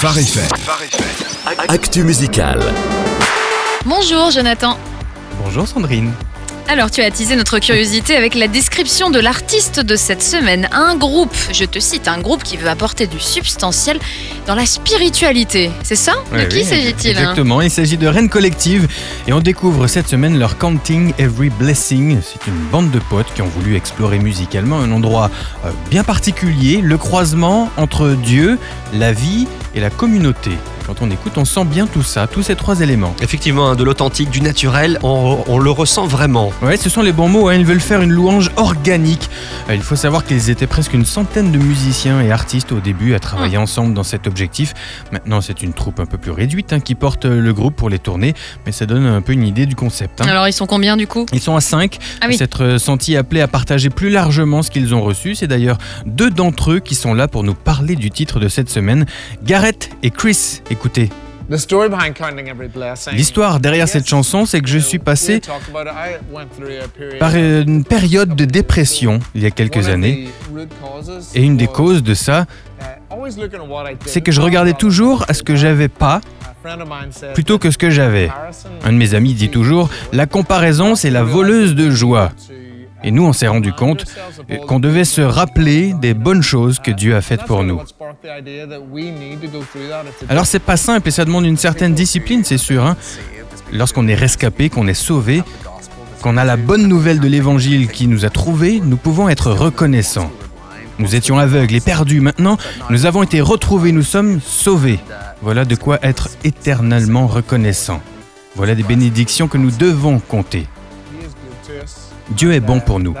Phare FM. Actu musical. Bonjour Jonathan. Bonjour Sandrine. Alors tu as attisé notre curiosité avec la description de l'artiste de cette semaine. Un groupe, je te cite, un groupe qui veut apporter du substantiel dans la spiritualité. C'est ça De Ouais, qui oui, s'agit-il hein Exactement, il s'agit de Rennes Collective et on découvre cette semaine leur Counting Every Blessing. C'est une bande de potes qui ont voulu explorer musicalement un endroit euh, bien particulier, le croisement entre Dieu, la vie et la communauté. Quand on écoute, on sent bien tout ça, tous ces trois éléments. Effectivement, hein, de l'authentique, du naturel, on, on le ressent vraiment. Ouais, ce sont les bons mots, hein, ils veulent faire une louange organique. Euh, Il faut savoir qu'ils étaient presque une centaine de musiciens et artistes au début à travailler ensemble dans cet objectif. Maintenant, c'est une troupe un peu plus réduite hein, qui porte euh, le groupe pour les tournées, mais ça donne un peu une idée du concept. hein. Alors ils sont combien du coup? Ils sont à 5, Ah oui. s'être sentis appelés à partager plus largement ce qu'ils ont reçu. C'est d'ailleurs deux d'entre eux qui sont là pour nous parler du titre de cette semaine. Gareth et Chris, écoutez. L'histoire derrière cette chanson, c'est que je suis passé par une période de dépression il y a quelques années. Et une des causes de ça, c'est que je regardais toujours à ce que j'avais pas plutôt que ce que j'avais. Un de mes amis dit toujours, la comparaison, c'est la voleuse de joie. Et nous, on s'est rendu compte euh, qu'on devait se rappeler des bonnes choses que Dieu a faites pour nous. Alors c'est pas simple et ça demande une certaine discipline, c'est sûr. hein. Lorsqu'on est rescapé, qu'on est sauvé, qu'on a la bonne nouvelle de l'évangile qui nous a trouvés, nous pouvons être reconnaissants. Nous étions aveugles et perdus. Maintenant, nous avons été retrouvés, nous sommes sauvés. Voilà de quoi être éternellement reconnaissant. Voilà des bénédictions que nous devons compter. Dieu est bon pour nous.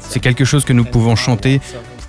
C'est quelque chose que nous pouvons chanter,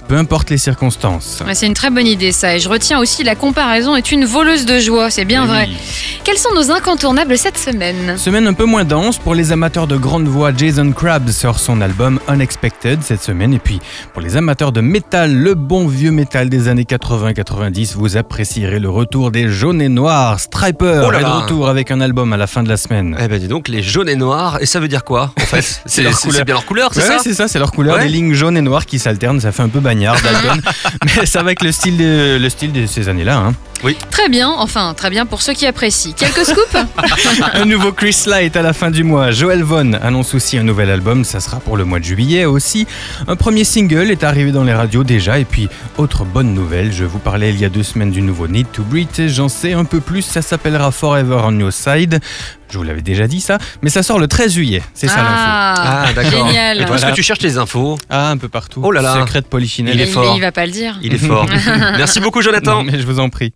peu importe les circonstances. Ouais, C'est une très bonne idée ça. Et je retiens aussi la comparaison est une voleuse de joie. C'est bien Eh vrai. oui. Quels sont nos incontournables cette semaine? Semaine un peu moins dense pour les amateurs de grande voix. Jason Krabs sort son album Unexpected cette semaine. Et puis pour les amateurs de métal, le bon vieux métal des années 80-90, vous apprécierez le retour des jaunes et noirs. Striper Oh là est de retour avec un album à la fin de la semaine. Eh ben dis donc, les jaunes et noirs, et ça veut dire quoi en fait? C'est leur c'est- couleur. bien leur couleur, c'est Ouais, ça c'est ça, c'est leur couleur, Ouais. des lignes jaunes et noires qui s'alternent, ça fait un peu bagnard d'album, mais ça va avec le style de, le style de ces années-là. hein. Très bien, enfin très bien pour ceux qui apprécient. Quelques scoops Un nouveau Chris Light à la fin du mois. Joel Vaughn annonce aussi un nouvel album, ça sera pour le mois de juillet aussi. Un premier single est arrivé dans les radios déjà. Et puis, autre bonne nouvelle, je vous parlais il y a deux semaines du nouveau Need to Breathe. J'en sais un peu plus, ça s'appellera Forever on Your Side. Je vous l'avais déjà dit ça, mais ça sort le 13 juillet. C'est ça l'info. Ah, Ah d'accord. Génial. Et toi, est-ce que tu cherches les infos Ah, un peu partout. Oh là là. Secret de Polichinelle. Il est Mais fort. il va pas le dire. Il est fort. Merci beaucoup Jonathan. Non, mais je vous en prie.